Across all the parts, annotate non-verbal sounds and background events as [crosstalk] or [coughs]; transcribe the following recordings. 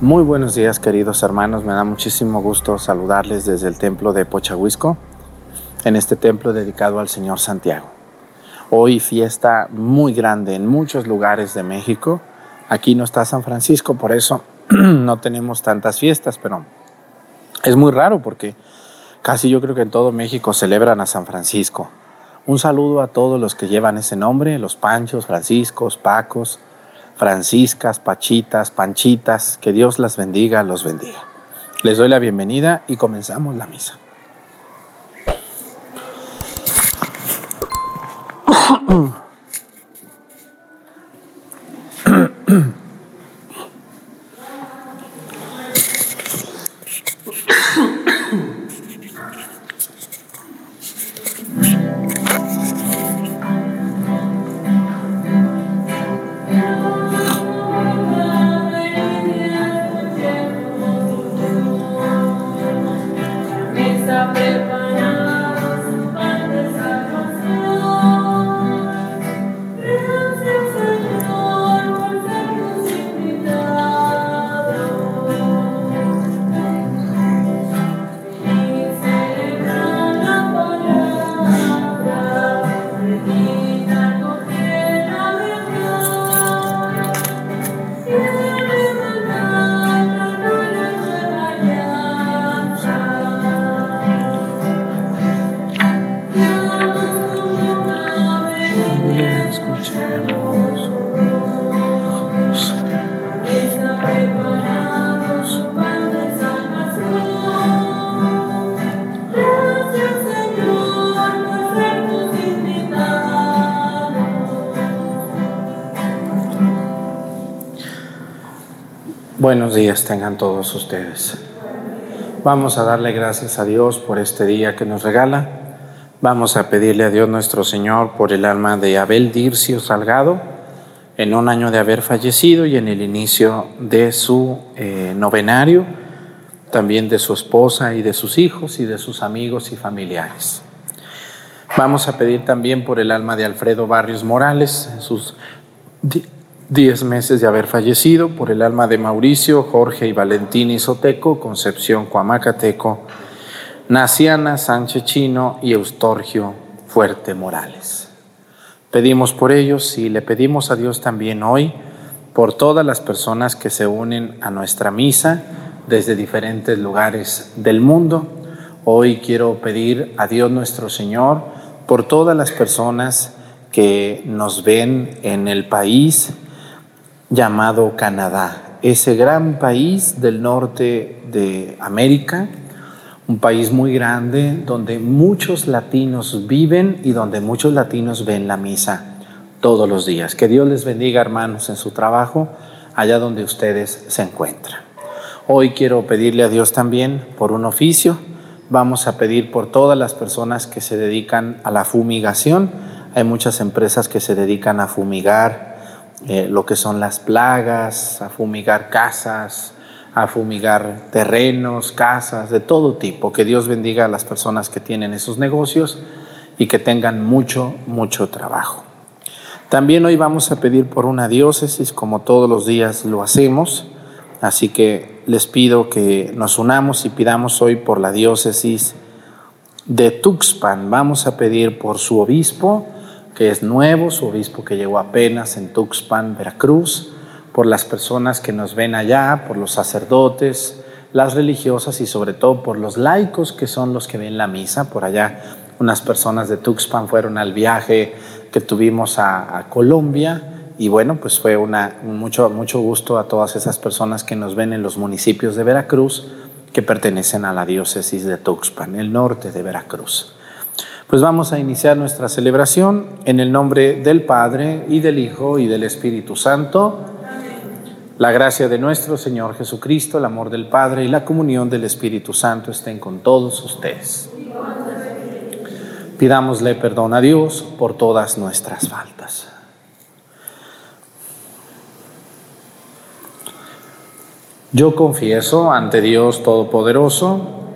Muy buenos días queridos hermanos, me da muchísimo gusto saludarles desde el templo de Pochahuisco, en este templo dedicado al Señor Santiago. Hoy fiesta muy grande en muchos lugares de México. Aquí no está San Francisco, por eso [clears throat] no tenemos tantas fiestas, pero es muy raro porque casi yo creo que en todo México celebran a San Francisco. Un saludo a todos los que llevan ese nombre, los Panchos, Franciscos, Pacos, Franciscas, Pachitas, Panchitas, que Dios las bendiga, los bendiga. Les doy la bienvenida y comenzamos la misa. [clears throat] Buenos días tengan todos ustedes. Vamos a darle gracias a Dios por este día que nos regala. Vamos a pedirle a Dios nuestro Señor por el alma de Abel Dircio Salgado, en un año de haber fallecido y en el inicio de su eh, novenario, también de su esposa y de sus hijos y de sus amigos y familiares. Vamos a pedir también por el alma de Alfredo Barrios Morales, sus Diez meses de haber fallecido por el alma de Mauricio, Jorge y Valentín Isoteco, Concepción Cuamacateco, Naciana Sánchez Chino y Eustorgio Fuerte Morales. Pedimos por ellos y le pedimos a Dios también hoy por todas las personas que se unen a nuestra misa desde diferentes lugares del mundo. Hoy quiero pedir a Dios nuestro Señor por todas las personas que nos ven en el país, llamado Canadá, ese gran país del norte de América, un país muy grande donde muchos latinos viven y donde muchos latinos ven la misa todos los días. Que Dios les bendiga, hermanos, en su trabajo, allá donde ustedes se encuentran. Hoy quiero pedirle a Dios también por un oficio. Vamos a pedir por todas las personas que se dedican a la fumigación. Hay muchas empresas que se dedican a fumigar eh, lo que son las plagas, a fumigar casas, a fumigar terrenos, casas, de todo tipo. Que Dios bendiga a las personas que tienen esos negocios y que tengan mucho, mucho trabajo. También hoy vamos a pedir por una diócesis, como todos los días lo hacemos, así que les pido que nos unamos y pidamos hoy por la diócesis de Tuxpan. Vamos a pedir por su obispo, que es nuevo, su obispo que llegó apenas en Tuxpan, Veracruz, por las personas que nos ven allá, por los sacerdotes, las religiosas y sobre todo por los laicos que son los que ven la misa. Por allá unas personas de Tuxpan fueron al viaje que tuvimos a, Colombia y bueno, pues fue una, mucho, mucho gusto a todas esas personas que nos ven en los municipios de Veracruz que pertenecen a la diócesis de Tuxpan, el norte de Veracruz. Pues vamos a iniciar nuestra celebración en el nombre del Padre y del Hijo y del Espíritu Santo. La gracia de nuestro Señor Jesucristo, el amor del Padre y la comunión del Espíritu Santo estén con todos ustedes. Pidámosle perdón a Dios por todas nuestras faltas. Yo confieso ante Dios Todopoderoso,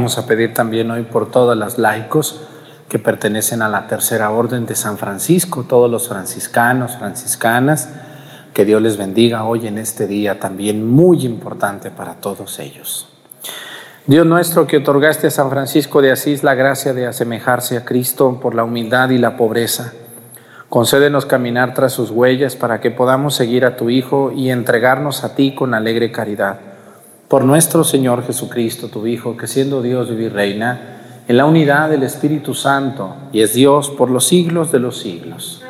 Vamos a pedir también hoy por todas las laicos que pertenecen a la tercera orden de San Francisco, todos los franciscanos, franciscanas, que Dios les bendiga hoy en este día también muy importante para todos ellos. Dios nuestro que otorgaste a San Francisco de Asís la gracia de asemejarse a Cristo por la humildad y la pobreza, concédenos caminar tras sus huellas para que podamos seguir a tu Hijo y entregarnos a ti con alegre caridad por nuestro Señor Jesucristo, tu Hijo, que siendo Dios vive y reina en la unidad del Espíritu Santo y es Dios por los siglos de los siglos.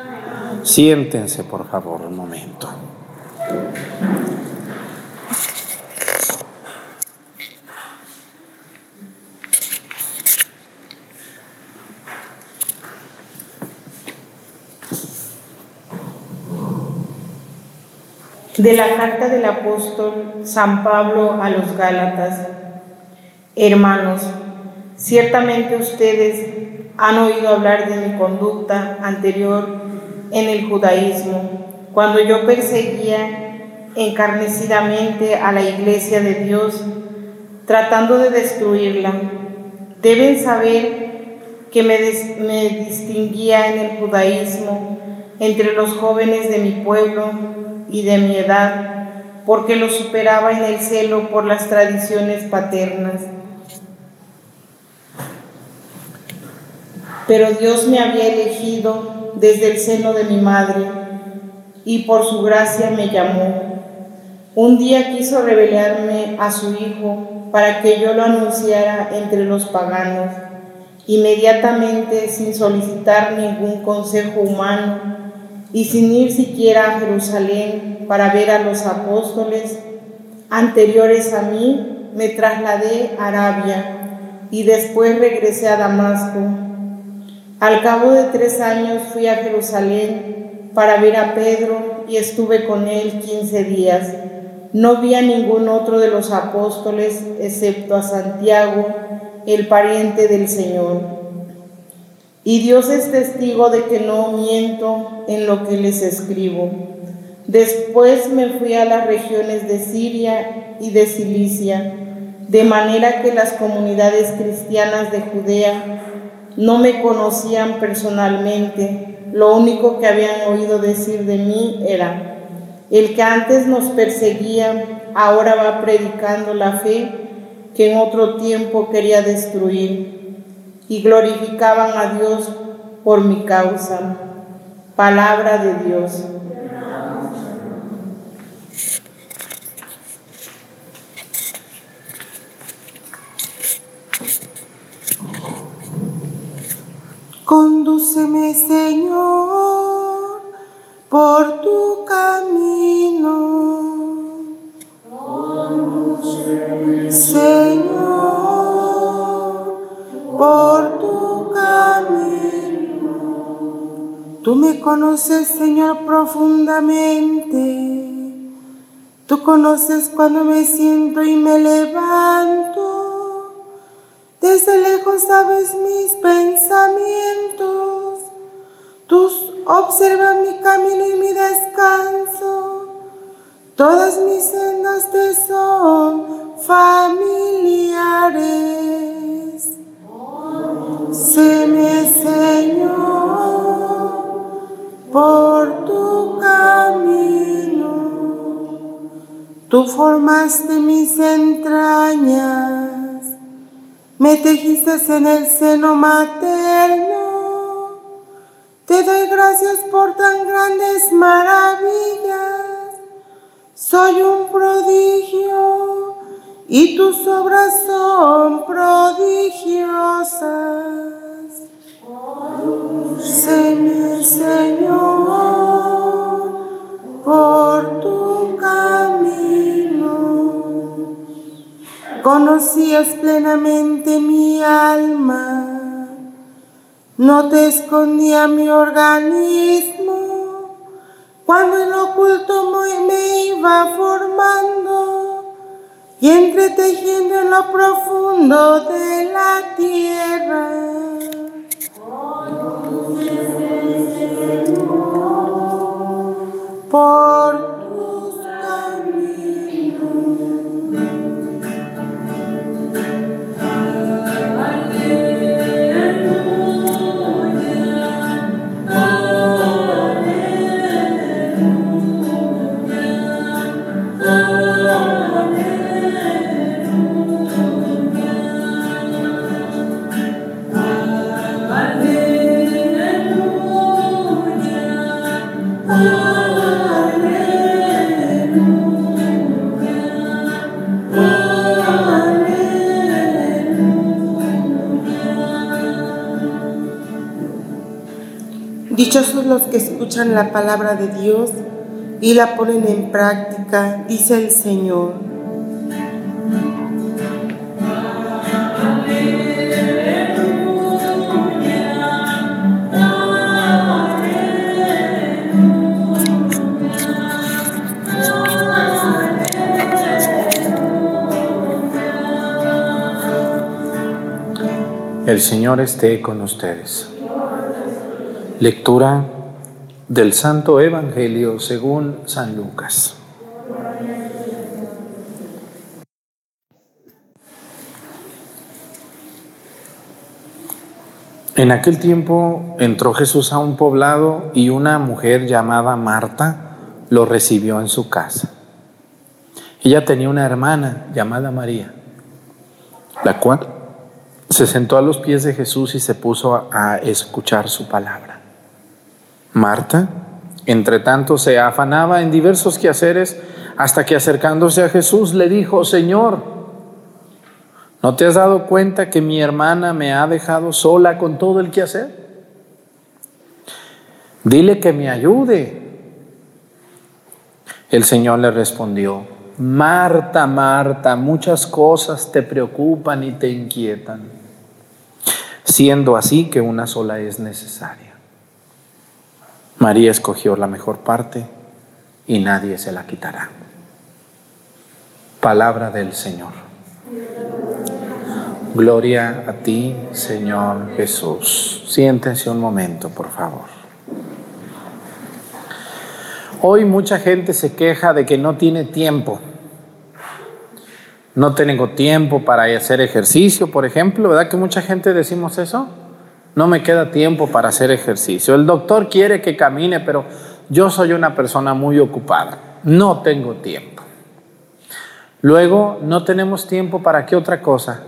Siéntense, por favor, un momento. De la carta del apóstol San Pablo a los Gálatas. Hermanos, ciertamente ustedes han oído hablar de mi conducta anterior en el judaísmo, cuando yo perseguía encarnecidamente a la iglesia de Dios, tratando de destruirla. Deben saber que me, me distinguía en el judaísmo entre los jóvenes de mi pueblo y de mi edad, porque lo superaba en el celo por las tradiciones paternas. Pero Dios me había elegido desde el seno de mi madre y por su gracia me llamó. Un día quiso revelarme a su Hijo para que yo lo anunciara entre los paganos. Inmediatamente, sin solicitar ningún consejo humano, y sin ir siquiera a Jerusalén para ver a los apóstoles anteriores a mí, me trasladé a Arabia y después regresé a Damasco. Al cabo de tres años fui a Jerusalén para ver a Pedro y estuve con él quince días. No vi a ningún otro de los apóstoles excepto a Santiago, el pariente del Señor. Y Dios es testigo de que no miento en lo que les escribo. Después me fui a las regiones de Siria y de Cilicia, de manera que las comunidades cristianas de Judea no me conocían personalmente. Lo único que habían oído decir de mí era, el que antes nos perseguía, ahora va predicando la fe que en otro tiempo quería destruir y glorificaban a Dios por mi causa. Palabra de Dios. Condúceme, Señor, por tu camino. Señor por tu camino. Tú me conoces, Señor, profundamente. Tú conoces cuando me siento y me levanto. Desde lejos sabes mis pensamientos. Tú observas mi camino y mi descanso. Todas mis sendas te son familiares. Séme, Señor, por tu camino. Tú formaste mis entrañas, me tejiste en el seno materno. Te doy gracias por tan grandes maravillas. Y tus obras son prodigiosas. Señor, Señor, por tu camino. Conocías plenamente mi alma, no te escondía mi organismo, cuando en oculto me iba formando y entretejiendo en lo profundo de la tierra. Por Dichosos los que escuchan la palabra de Dios y la ponen en práctica, dice el Señor. El Señor esté con ustedes. Lectura del Santo Evangelio según San Lucas. En aquel tiempo entró Jesús a un poblado y una mujer llamada Marta lo recibió en su casa. Ella tenía una hermana llamada María, la cual se sentó a los pies de Jesús y se puso a escuchar su palabra. Marta, entre tanto, se afanaba en diversos quehaceres hasta que acercándose a Jesús le dijo, Señor, ¿no te has dado cuenta que mi hermana me ha dejado sola con todo el quehacer? Dile que me ayude. El Señor le respondió, Marta, Marta, muchas cosas te preocupan y te inquietan, siendo así que una sola es necesaria. María escogió la mejor parte y nadie se la quitará. Palabra del Señor. Gloria a ti, Señor Jesús. Siéntense un momento, por favor. Hoy mucha gente se queja de que no tiene tiempo. No tengo tiempo para hacer ejercicio, por ejemplo. ¿Verdad que mucha gente decimos eso? No me queda tiempo para hacer ejercicio. El doctor quiere que camine, pero yo soy una persona muy ocupada. No tengo tiempo. Luego, no tenemos tiempo para qué otra cosa.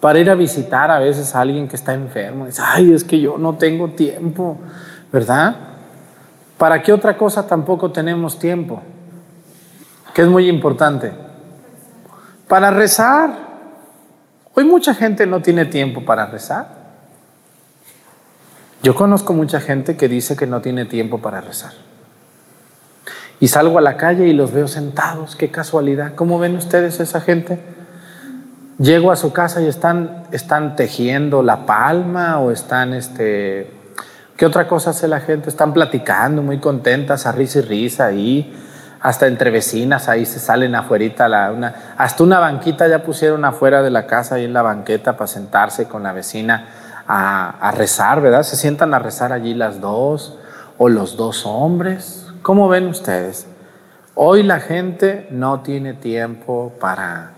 Para ir a visitar a veces a alguien que está enfermo. Dice, ay, es que yo no tengo tiempo, ¿verdad? ¿Para qué otra cosa tampoco tenemos tiempo? Que es muy importante. Para rezar. Hoy mucha gente no tiene tiempo para rezar. Yo conozco mucha gente que dice que no tiene tiempo para rezar. Y salgo a la calle y los veo sentados, qué casualidad. ¿Cómo ven ustedes esa gente? Llego a su casa y están, están tejiendo la palma o están este, ¿Qué otra cosa hace la gente? Están platicando, muy contentas, a risa y risa ahí, hasta entre vecinas, ahí se salen afuera, la, una, hasta una banquita ya pusieron afuera de la casa, ahí en la banqueta, para sentarse con la vecina a, rezar, ¿verdad? Se sientan a rezar allí las dos o los dos hombres. ¿Cómo ven ustedes? Hoy la gente no tiene tiempo para,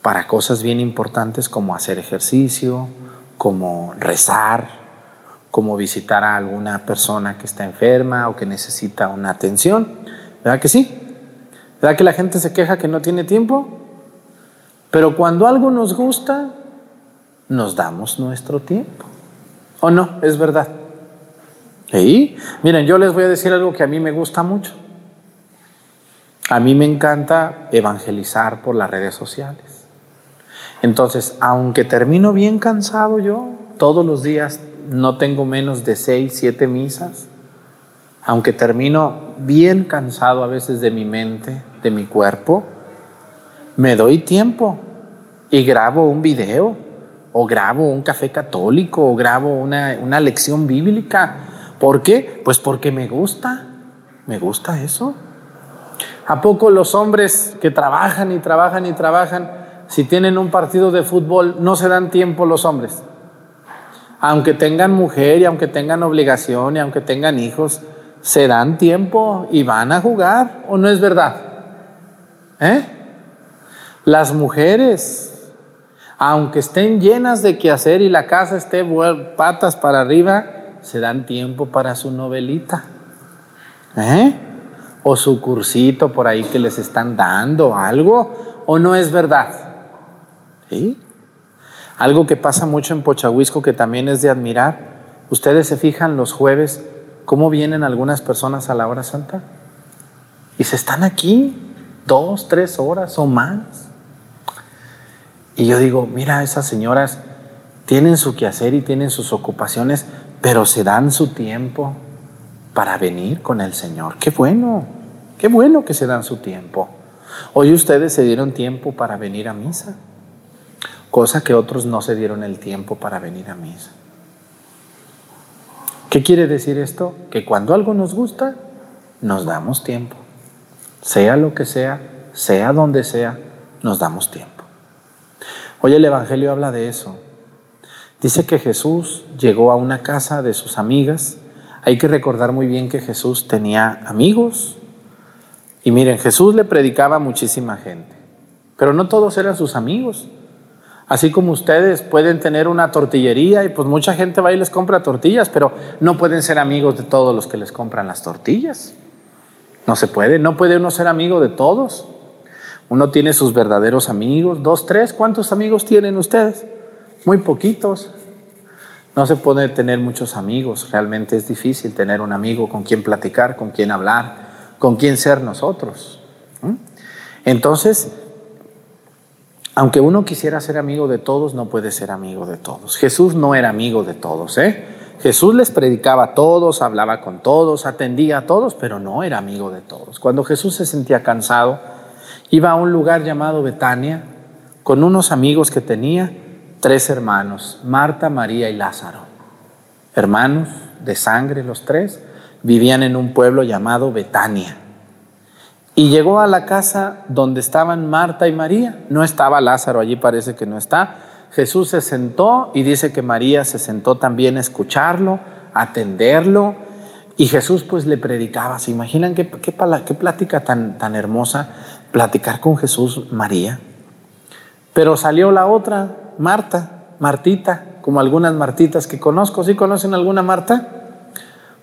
para cosas bien importantes como hacer ejercicio, como rezar, como visitar a alguna persona que está enferma o que necesita una atención. ¿Verdad que sí? ¿Verdad que la gente se queja que no tiene tiempo? Pero cuando algo nos gusta, nos damos nuestro tiempo. ¿O no? Es verdad. ¿Sí? Miren, yo les voy a decir algo que a mí me gusta mucho. A mí me encanta evangelizar por las redes sociales. Entonces, aunque termino bien cansado yo, todos los días no tengo menos de seis, siete misas, aunque termino bien cansado a veces de mi mente, de mi cuerpo, me doy tiempo y grabo un video, o grabo un café católico, o grabo una, una lección bíblica. ¿Por qué? Pues porque me gusta, me gusta eso. ¿A poco los hombres que trabajan y trabajan y trabajan, si tienen un partido de fútbol, no se dan tiempo los hombres? Aunque tengan mujer y aunque tengan obligación y aunque tengan hijos, se dan tiempo y van a jugar, ¿o no es verdad? ¿Eh? Las mujeres, aunque estén llenas de quehacer y la casa esté patas para arriba, se dan tiempo para su novelita. ¿Eh? O su cursito por ahí que les están dando, algo, ¿o no es verdad? ¿Sí? Algo que pasa mucho en Pochahuisco que también es de admirar. Ustedes se fijan los jueves cómo vienen algunas personas a la hora santa y se están aquí dos, tres horas o más. Y yo digo, mira, esas señoras tienen su quehacer y tienen sus ocupaciones, pero se dan su tiempo para venir con el Señor. Qué bueno, qué bueno que se dan su tiempo. Hoy ustedes se dieron tiempo para venir a misa cosa que otros no se dieron el tiempo para venir a misa. ¿Qué quiere decir esto? Que cuando algo nos gusta, nos damos tiempo. Sea lo que sea, sea donde sea, nos damos tiempo. Hoy el Evangelio habla de eso. Dice que Jesús llegó a una casa de sus amigas. Hay que recordar muy bien que Jesús tenía amigos. Y miren, Jesús le predicaba a muchísima gente, pero no todos eran sus amigos. Así como ustedes pueden tener una tortillería y pues mucha gente va y les compra tortillas, pero no pueden ser amigos de todos los que les compran las tortillas. No se puede, no puede uno ser amigo de todos. Uno tiene sus verdaderos amigos, dos, tres, ¿cuántos amigos tienen ustedes? Muy poquitos. No se puede tener muchos amigos, realmente es difícil tener un amigo con quien platicar, con quien hablar, con quien ser nosotros. Entonces, aunque uno quisiera ser amigo de todos, no puede ser amigo de todos. Jesús no era amigo de todos, ¿eh? Jesús les predicaba a todos, hablaba con todos, atendía a todos, pero no era amigo de todos. Cuando Jesús se sentía cansado, iba a un lugar llamado Betania con unos amigos que tenía, tres hermanos, Marta, María y Lázaro. Hermanos de sangre los tres, vivían en un pueblo llamado Betania. Y llegó a la casa donde estaban Marta y María. No estaba Lázaro, allí parece que no está. Jesús se sentó y dice que María se sentó también a escucharlo, a atenderlo. Y Jesús pues le predicaba. ¿Se imaginan qué, qué, qué plática tan, tan hermosa platicar con Jesús María? Pero salió la otra, Marta, Martita, como algunas Martitas que conozco. ¿Sí conocen alguna Marta?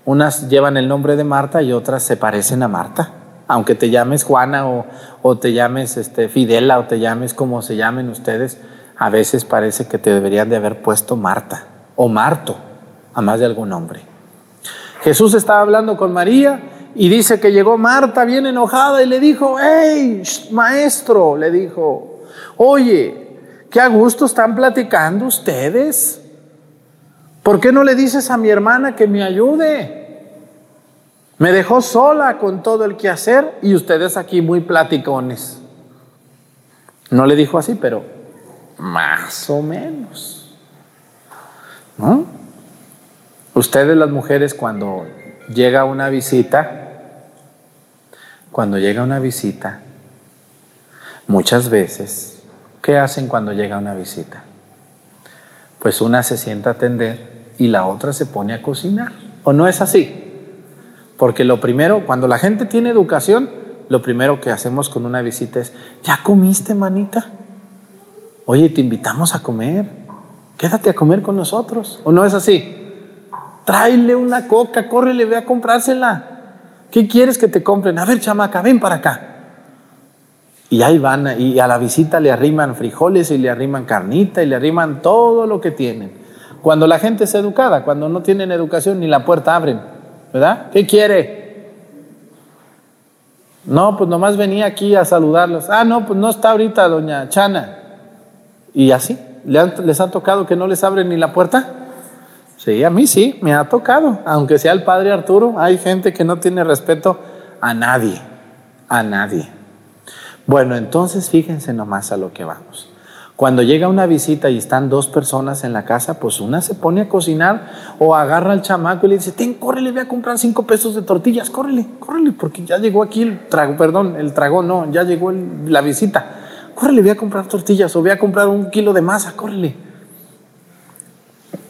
Unas llevan el nombre de Marta y otras se parecen a Marta aunque te llames Juana o, te llames este, Fidela o te llames como se llamen ustedes, a veces parece que te deberían de haber puesto Marta o Marto, a más de algún nombre. Jesús estaba hablando con María y dice que llegó Marta bien enojada y le dijo, hey, maestro, le dijo, oye, qué a gusto están platicando ustedes. ¿Por qué no le dices a mi hermana que me ayude? Me dejó sola con todo el quehacer y ustedes aquí muy platicones. No le dijo así, pero más o menos. ¿No? Ustedes las mujeres cuando llega una visita, cuando llega una visita, muchas veces, ¿qué hacen cuando llega una visita? Pues una se sienta a atender y la otra se pone a cocinar. ¿O no es así? Porque lo primero, cuando la gente tiene educación, lo primero que hacemos con una visita es, ¿ya comiste, manita? Oye, te invitamos a comer. Quédate a comer con nosotros. ¿O no es así? Tráele una coca, córrele, ve a comprársela. ¿Qué quieres que te compren? A ver, chamaca, ven para acá. Y ahí van, y a la visita le arriman frijoles y le arriman carnita y le arriman todo lo que tienen. Cuando la gente es educada, cuando no tienen educación ni la puerta abren, ¿verdad? ¿Qué quiere? No, pues nomás venía aquí a saludarlos. Ah, no, pues no está ahorita doña Chana. Y así, ¿les ha tocado que no les abren ni la puerta? Sí, a mí sí, me ha tocado. Aunque sea el padre Arturo, hay gente que no tiene respeto a nadie, a nadie. Bueno, entonces fíjense nomás a lo que vamos. Cuando llega una visita y están dos personas en la casa, pues una se pone a cocinar o agarra al chamaco y le dice, ten, córrele, voy a comprar cinco pesos de tortillas, córrele, córrele, porque ya llegó aquí el trago, perdón, el tragón, no, ya llegó la visita. Córrele, voy a comprar tortillas o voy a comprar un kilo de masa, córrele.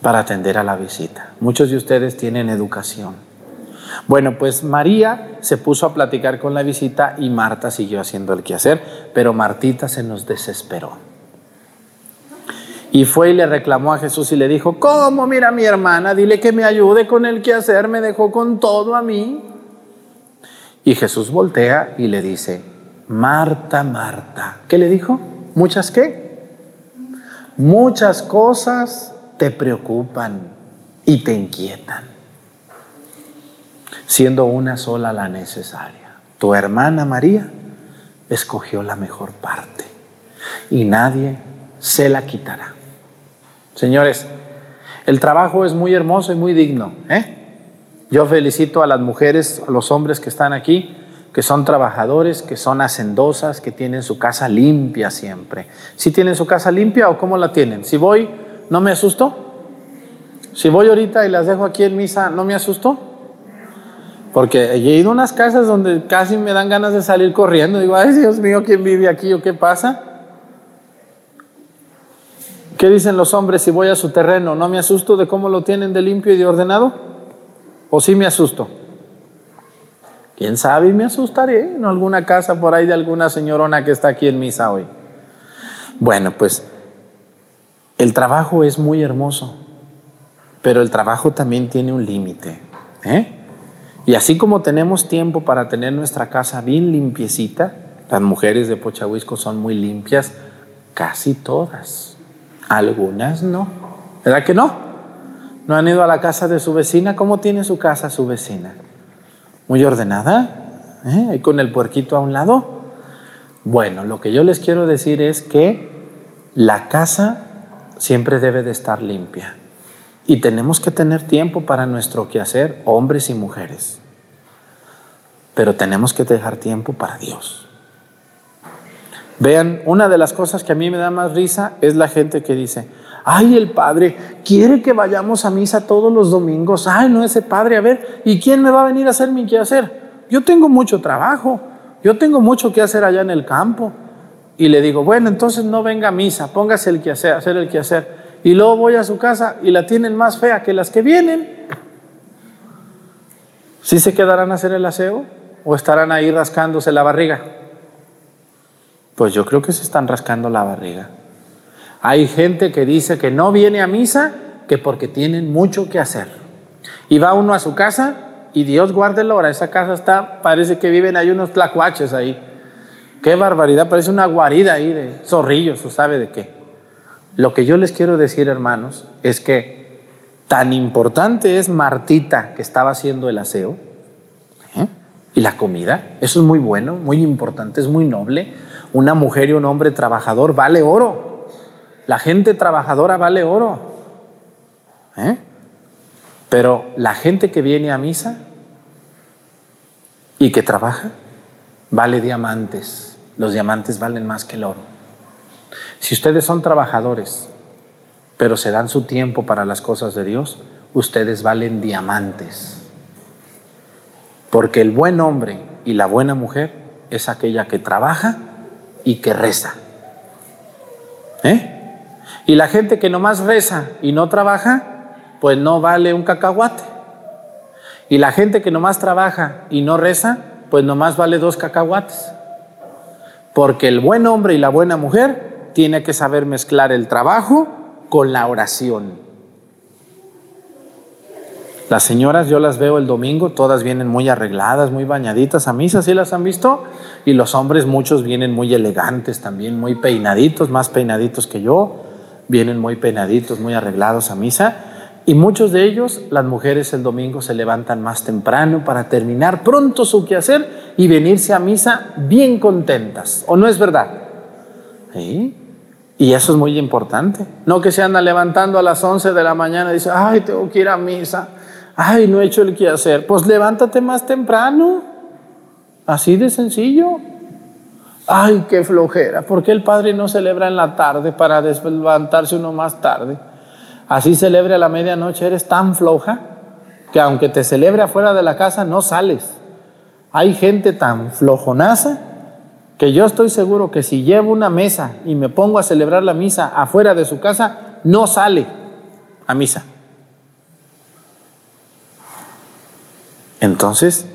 Para atender a la visita. Muchos de ustedes tienen educación. Bueno, pues María se puso a platicar con la visita y Marta siguió haciendo el quehacer, pero Martita se nos desesperó. Y fue y le reclamó a Jesús y le dijo, ¿cómo mira mi hermana? Dile que me ayude con el quehacer, me dejó con todo a mí. Y Jesús voltea y le dice, Marta, Marta. ¿Qué le dijo? ¿Muchas qué? Muchas cosas te preocupan y te inquietan, siendo una sola la necesaria. Tu hermana María escogió la mejor parte y nadie se la quitará. Señores, el trabajo es muy hermoso y muy digno. ¿eh? Yo felicito a las mujeres, a los hombres que están aquí, que son trabajadores, que son hacendosas, que tienen su casa limpia siempre. ¿Si tienen su casa limpia o cómo la tienen? Si voy, ¿no me asusto? Si voy ahorita y las dejo aquí en misa, ¿no me asusto? Porque he ido a unas casas donde casi me dan ganas de salir corriendo. Digo, ay Dios mío, ¿quién vive aquí o qué pasa? ¿Qué dicen los hombres si voy a su terreno? ¿No me asusto de cómo lo tienen de limpio y de ordenado? ¿O sí me asusto? ¿Quién sabe? Me asustaré en alguna casa por ahí de alguna señorona que está aquí en misa hoy. Bueno, pues el trabajo es muy hermoso, pero el trabajo también tiene un límite. ¿eh? Y así como tenemos tiempo para tener nuestra casa bien limpiecita, las mujeres de Pochahuisco son muy limpias, casi todas. Algunas no. ¿Verdad que no? ¿No han ido a la casa de su vecina? ¿Cómo tiene su casa su vecina? Muy ordenada. ¿Eh? Y con el puerquito a un lado. Bueno, lo que yo les quiero decir es que la casa siempre debe de estar limpia. Y tenemos que tener tiempo para nuestro quehacer, hombres y mujeres. Pero tenemos que dejar tiempo para Dios. Vean, una de las cosas que a mí me da más risa es la gente que dice, ay, el padre quiere que vayamos a misa todos los domingos. Ay, no, ese padre, a ver, ¿y quién me va a venir a hacer mi quehacer? Yo tengo mucho trabajo, yo tengo mucho que hacer allá en el campo. Y le digo, bueno, entonces no venga a misa, póngase el quehacer, hacer el quehacer. Y luego voy a su casa y la tienen más fea que las que vienen. ¿Sí se quedarán a hacer el aseo o estarán ahí rascándose la barriga? Pues yo creo que se están rascando la barriga. Hay gente que dice que no viene a misa que porque tienen mucho que hacer. Y va uno a su casa y Dios guarde la hora. Esa casa está, parece que viven ahí unos tlacuaches ahí. Qué barbaridad, parece una guarida ahí de zorrillos o sabe de qué. Lo que yo les quiero decir, hermanos, es que tan importante es Martita que estaba haciendo el aseo ¿eh? y la comida. Eso es muy bueno, muy importante, es muy noble una mujer y un hombre trabajador vale oro. La gente trabajadora vale oro. ¿Eh? Pero la gente que viene a misa y que trabaja vale diamantes. Los diamantes valen más que el oro. Si ustedes son trabajadores, pero se dan su tiempo para las cosas de Dios, ustedes valen diamantes. Porque el buen hombre y la buena mujer es aquella que trabaja y que reza. ¿Eh? Y la gente que nomás reza y no trabaja, pues no vale un cacahuate. Y la gente que nomás trabaja y no reza, pues nomás vale dos cacahuates. Porque el buen hombre y la buena mujer tiene que saber mezclar el trabajo con la oración. Las señoras yo las veo el domingo, todas vienen muy arregladas, muy bañaditas a misa, ¿sí las han visto? Y los hombres muchos vienen muy elegantes también, muy peinaditos, más peinaditos que yo, vienen muy peinaditos, muy arreglados a misa. Y muchos de ellos, las mujeres el domingo se levantan más temprano para terminar pronto su quehacer y venirse a misa bien contentas. ¿O no es verdad? Y eso es muy importante. No que se anda levantando a las 11 de la mañana y dice, ay, tengo que ir a misa ay, no he hecho el que hacer. Pues levántate más temprano. Así de sencillo. Ay, qué flojera. ¿Por qué el Padre no celebra en la tarde para levantarse uno más tarde? Así celebre a la medianoche. Eres tan floja que aunque te celebre afuera de la casa, no sales. Hay gente tan flojonaza que yo estoy seguro que si llevo una mesa y me pongo a celebrar la misa afuera de su casa, no sale a misa. Entonces,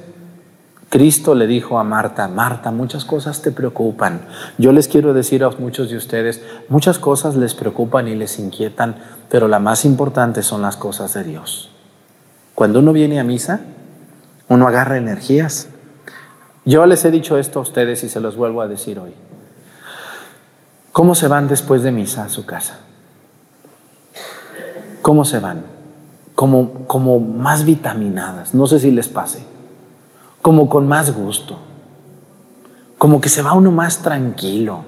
Cristo le dijo a Marta, Marta, muchas cosas te preocupan. Yo les quiero decir a muchos de ustedes, muchas cosas les preocupan y les inquietan, pero la más importante son las cosas de Dios. Cuando uno viene a misa, uno agarra energías. Yo les he dicho esto a ustedes y se los vuelvo a decir hoy. ¿Cómo se van después de misa a su casa? ¿Cómo se van? como, como más vitaminadas, no sé si les pase, como con más gusto, como que se va uno más tranquilo,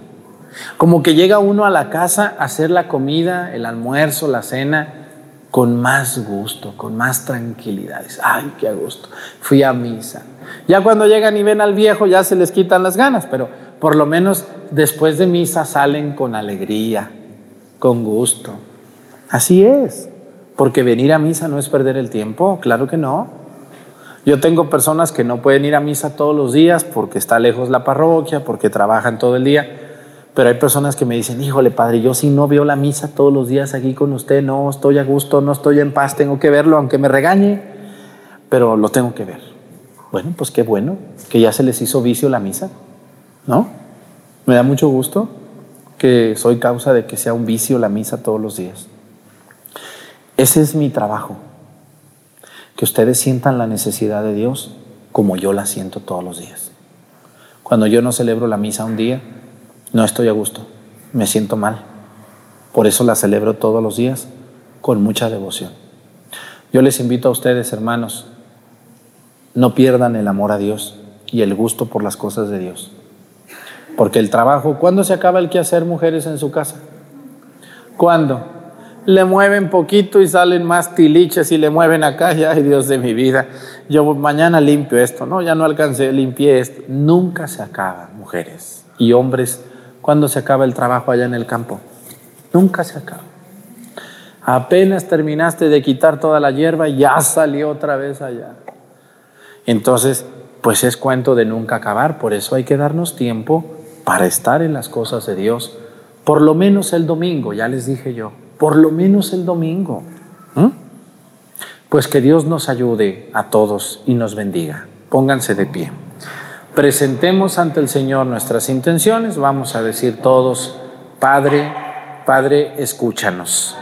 como que llega uno a la casa a hacer la comida, el almuerzo, la cena, con más gusto, con más tranquilidad. Ay, qué gusto. Fui a misa. Ya cuando llegan y ven al viejo ya se les quitan las ganas, pero por lo menos después de misa salen con alegría, con gusto. Así es. Porque venir a misa no es perder el tiempo, claro que no. Yo tengo personas que no pueden ir a misa todos los días porque está lejos la parroquia, porque trabajan todo el día. Pero hay personas que me dicen, híjole, padre, yo si no veo la misa todos los días aquí con usted, no estoy a gusto, no estoy en paz, tengo que verlo, aunque me regañe, pero lo tengo que ver. Bueno, pues qué bueno que ya se les hizo vicio la misa, ¿no? Me da mucho gusto que soy causa de que sea un vicio la misa todos los días. Ese es mi trabajo. Que ustedes sientan la necesidad de Dios como yo la siento todos los días. Cuando yo no celebro la misa un día, no estoy a gusto, me siento mal. Por eso la celebro todos los días con mucha devoción. Yo les invito a ustedes, hermanos, no pierdan el amor a Dios y el gusto por las cosas de Dios. Porque el trabajo, ¿cuándo se acaba el quehacer, mujeres, en su casa? ¿Cuándo? Le mueven poquito y salen más tiliches y le mueven acá, y ay Dios de mi vida, yo mañana limpio esto, no, ya no alcancé, limpié esto. Nunca se acaba, mujeres y hombres, cuando se acaba el trabajo allá en el campo. Nunca se acaba. Apenas terminaste de quitar toda la hierba, ya salió otra vez allá. Entonces, pues es cuento de nunca acabar, por eso hay que darnos tiempo para estar en las cosas de Dios, por lo menos el domingo, ya les dije yo, por lo menos el domingo. Pues que Dios nos ayude a todos y nos bendiga. Pónganse de pie. Presentemos ante el Señor nuestras intenciones. Vamos a decir todos, Padre, Padre, escúchanos.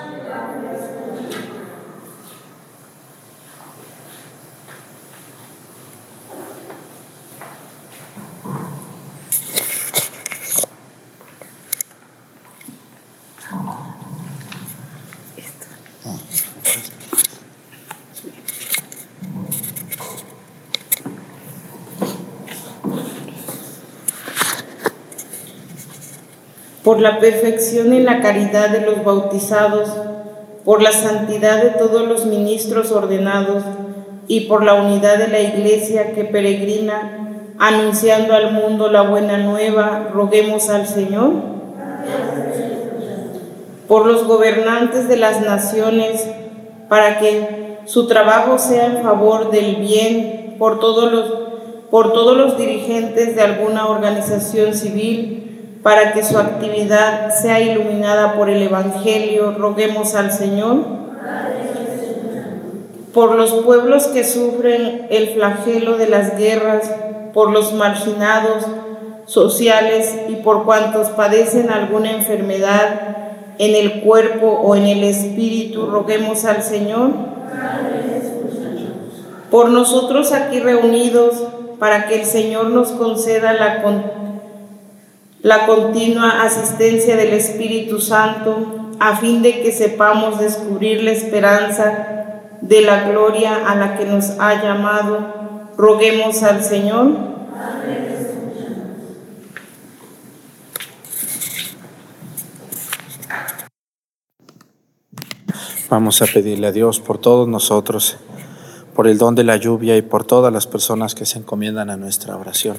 Por la perfección en la caridad de los bautizados, por la santidad de todos los ministros ordenados y por la unidad de la Iglesia que peregrina, anunciando al mundo la buena nueva, roguemos al Señor. Por los gobernantes de las naciones, para que, su trabajo sea en favor del bien por todos los, por todos los dirigentes de alguna organización civil, para que su actividad sea iluminada por el Evangelio, roguemos al Señor. Por los pueblos que sufren el flagelo de las guerras, por los marginados sociales y por cuantos padecen alguna enfermedad en el cuerpo o en el espíritu, roguemos al Señor por nosotros aquí reunidos, para que el Señor nos conceda la, la continua asistencia del Espíritu Santo, a fin de que sepamos descubrir la esperanza de la gloria a la que nos ha llamado. Roguemos al Señor. Vamos a pedirle a Dios por todos nosotros por el don de la lluvia y por todas las personas que se encomiendan a nuestra oración.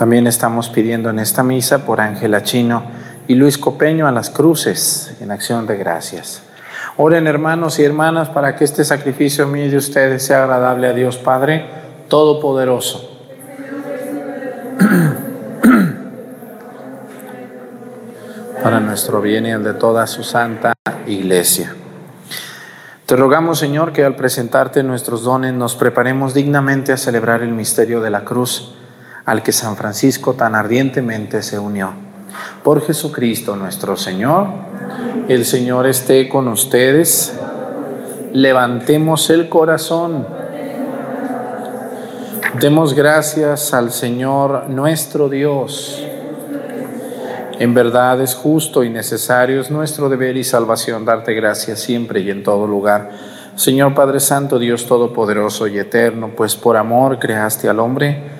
También estamos pidiendo en esta misa por Ángela Chino y Luis Copeño a las cruces en acción de gracias. Oren hermanos y hermanas para que este sacrificio mío y de ustedes sea agradable a Dios Padre Todopoderoso. [clears throat] para nuestro bien y el de toda su santa iglesia. Te rogamos, Señor, que al presentarte nuestros dones nos preparemos dignamente a celebrar el misterio de la cruz al que San Francisco tan ardientemente se unió. Por Jesucristo nuestro Señor, el Señor esté con ustedes. Levantemos el corazón. Demos gracias al Señor nuestro Dios. En verdad es justo y necesario, es nuestro deber y salvación darte gracias siempre y en todo lugar. Señor Padre Santo, Dios Todopoderoso y Eterno, pues por amor creaste al hombre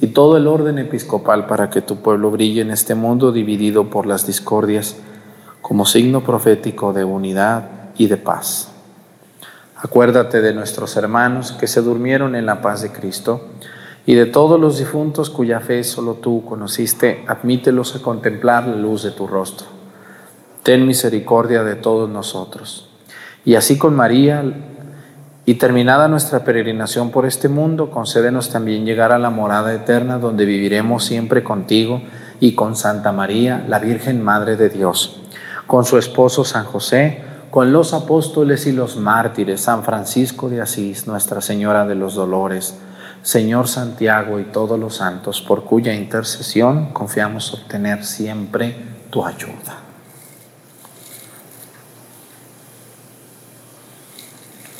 y todo el orden episcopal para que tu pueblo brille en este mundo dividido por las discordias como signo profético de unidad y de paz. Acuérdate de nuestros hermanos que se durmieron en la paz de Cristo y de todos los difuntos cuya fe solo tú conociste, admítelos a contemplar la luz de tu rostro. Ten misericordia de todos nosotros. Y así con María, y terminada nuestra peregrinación por este mundo, concédenos también llegar a la morada eterna donde viviremos siempre contigo y con Santa María, la Virgen Madre de Dios, con su esposo San José, con los apóstoles y los mártires, San Francisco de Asís, Nuestra Señora de los Dolores, Señor Santiago y todos los santos, por cuya intercesión confiamos obtener siempre tu ayuda.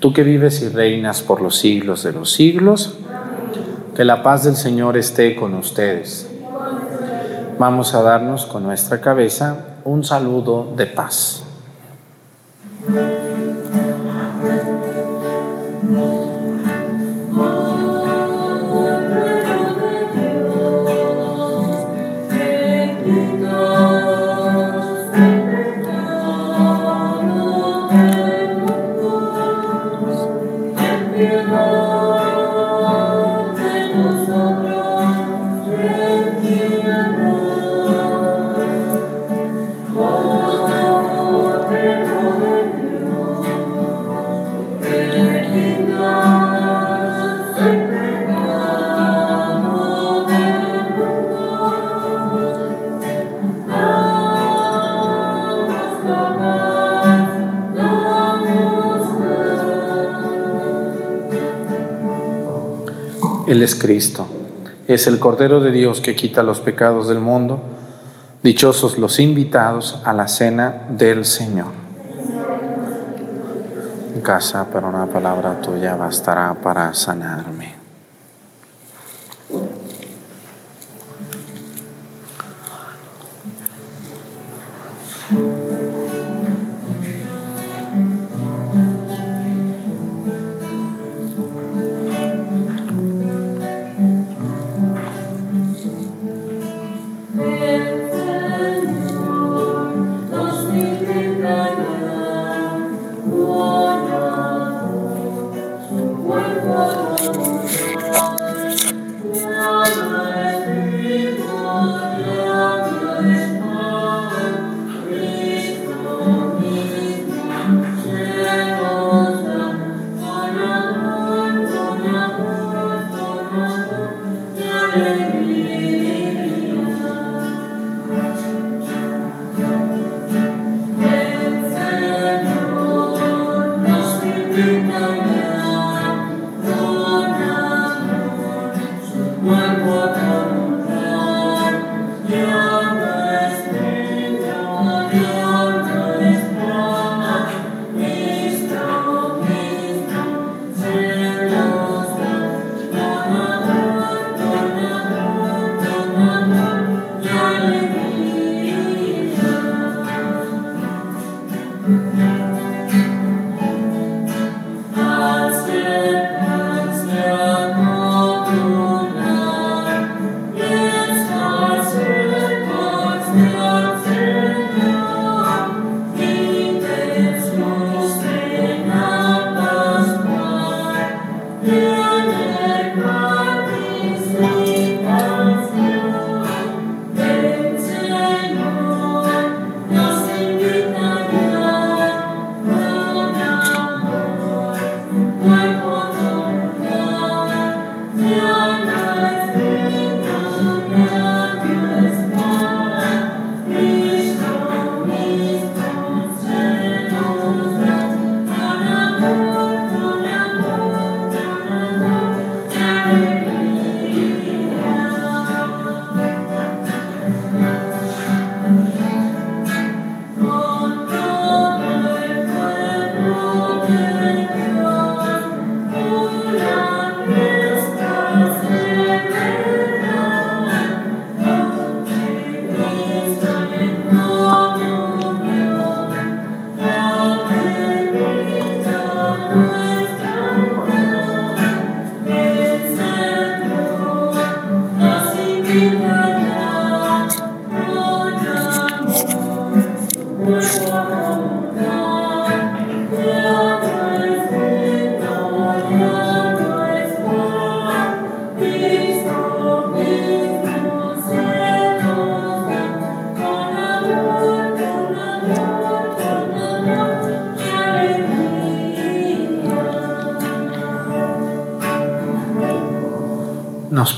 Tú que vives y reinas por los siglos de los siglos, que la paz del Señor esté con ustedes. Vamos a darnos con nuestra cabeza un saludo de paz. Cristo, es el Cordero de Dios que quita los pecados del mundo. Dichosos los invitados a la cena del Señor. En casa, pero una palabra tuya bastará para sanarme.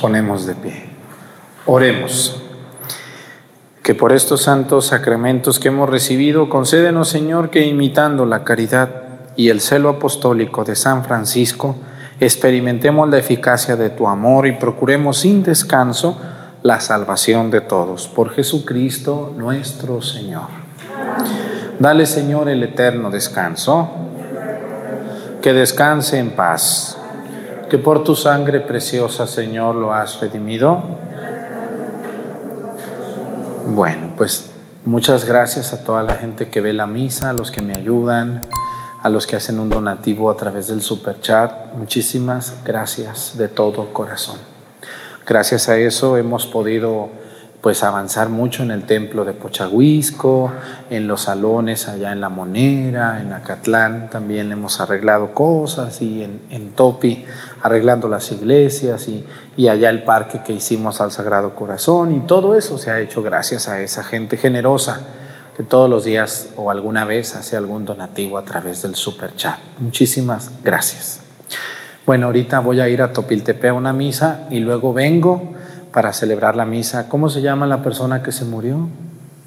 Ponemos de pie. Oremos. Que por estos santos sacramentos que hemos recibido, concédenos, Señor, que imitando la caridad y el celo apostólico de San Francisco, experimentemos la eficacia de tu amor y procuremos sin descanso la salvación de todos. Por Jesucristo nuestro Señor. Dale, Señor, el eterno descanso. Que descanse en paz. Que por tu sangre preciosa, Señor, lo has redimido. Bueno, pues Muchas gracias a toda la gente que ve la misa, a los que me ayudan, a los que hacen un donativo a través del super chat. Muchísimas gracias de todo corazón. Gracias a eso hemos podido pues avanzar mucho en el templo de Pochahuisco, en los salones allá en La Monera, en Acatlán, también hemos arreglado cosas y en, Topi arreglando las iglesias y, y, allá el parque que hicimos al Sagrado Corazón y todo eso se ha hecho gracias a esa gente generosa que todos los días o alguna vez hace algún donativo a través del super chat. Muchísimas gracias. Bueno, ahorita voy a ir a Topiltepe a una misa y luego vengo para celebrar la misa. ¿Cómo se llama la persona que se murió?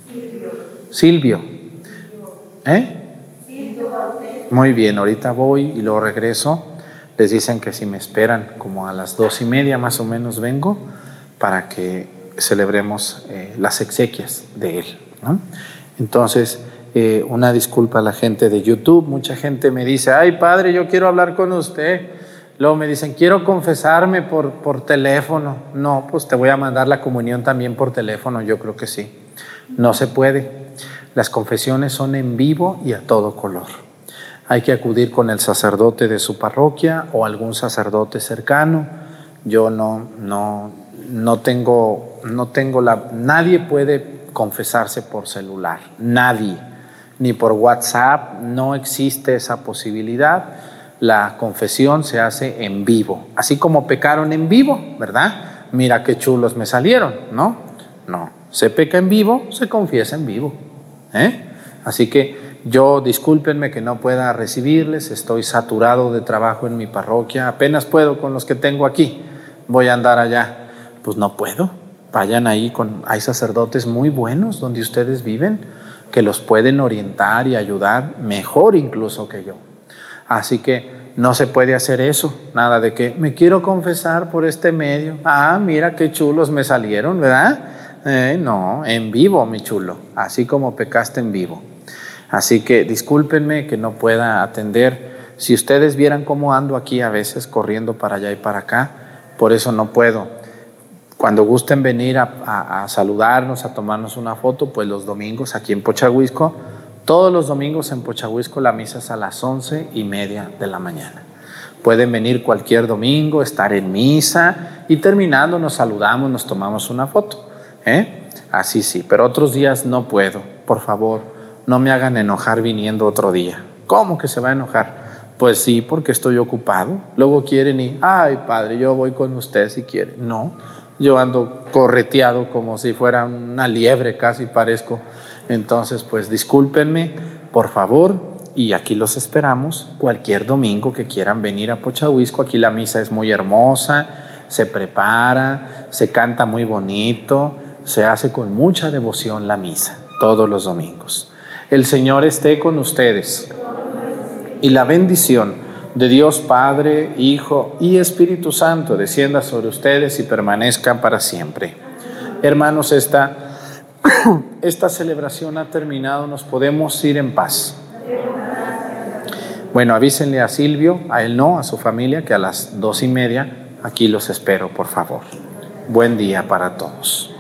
Silvio. Silvio. ¿Eh? Muy bien, ahorita voy y luego regreso. Les dicen que si me esperan como a las dos y media más o menos vengo para que celebremos eh, las exequias de él. Entonces, eh, una disculpa a la gente de YouTube. Mucha gente me dice, ay padre, yo quiero hablar con usted. Luego me dicen, quiero confesarme por, por teléfono. No, pues te voy a mandar la comunión también por teléfono, yo creo que sí. No se puede. Las confesiones son en vivo y a todo color. Hay que acudir con el sacerdote de su parroquia o algún sacerdote cercano. Yo no, no, no tengo, no tengo la, nadie puede confesarse por celular, nadie, ni por WhatsApp, no existe esa posibilidad la confesión se hace en vivo, así como pecaron en vivo, ¿verdad? Mira qué chulos me salieron, ¿no? No, se peca en vivo, se confiesa en vivo. ¿eh? Así que yo discúlpenme que no pueda recibirles, estoy saturado de trabajo en mi parroquia, apenas puedo con los que tengo aquí, voy a andar allá. Pues no puedo, vayan ahí con, hay sacerdotes muy buenos donde ustedes viven que los pueden orientar y ayudar mejor incluso que yo. Así que no se puede hacer eso, nada de que me quiero confesar por este medio. Ah, mira qué chulos me salieron, ¿verdad? Eh, no, en vivo, mi chulo, así como pecaste en vivo. Así que discúlpenme que no pueda atender. Si ustedes vieran cómo ando aquí a veces corriendo para allá y para acá, por eso no puedo. Cuando gusten venir a, saludarnos, a tomarnos una foto, pues los domingos aquí en Pochahuisco todos los domingos en Pochahuisco la misa es a las once y media de la mañana. Pueden venir cualquier domingo, estar en misa y terminando nos saludamos, nos tomamos una foto. ¿eh? Así sí, pero otros días no puedo. Por favor, no me hagan enojar viniendo otro día. ¿Cómo que se va a enojar? Pues sí, porque estoy ocupado. Luego quieren y, ay padre, yo voy con usted si quiere. No, yo ando correteado como si fuera una liebre, casi parezco. Entonces, pues discúlpenme, por favor, y aquí los esperamos cualquier domingo que quieran venir a Pochahuisco. Aquí la misa es muy hermosa, se prepara, se canta muy bonito, se hace con mucha devoción la misa todos los domingos. El Señor esté con ustedes y la bendición de Dios Padre, Hijo y Espíritu Santo descienda sobre ustedes y permanezcan para siempre. Hermanos, esta [coughs] esta celebración ha terminado, nos podemos ir en paz. Bueno, avísenle a Silvio, a él no, a su familia, que a las dos y media aquí los espero, por favor. Buen día para todos.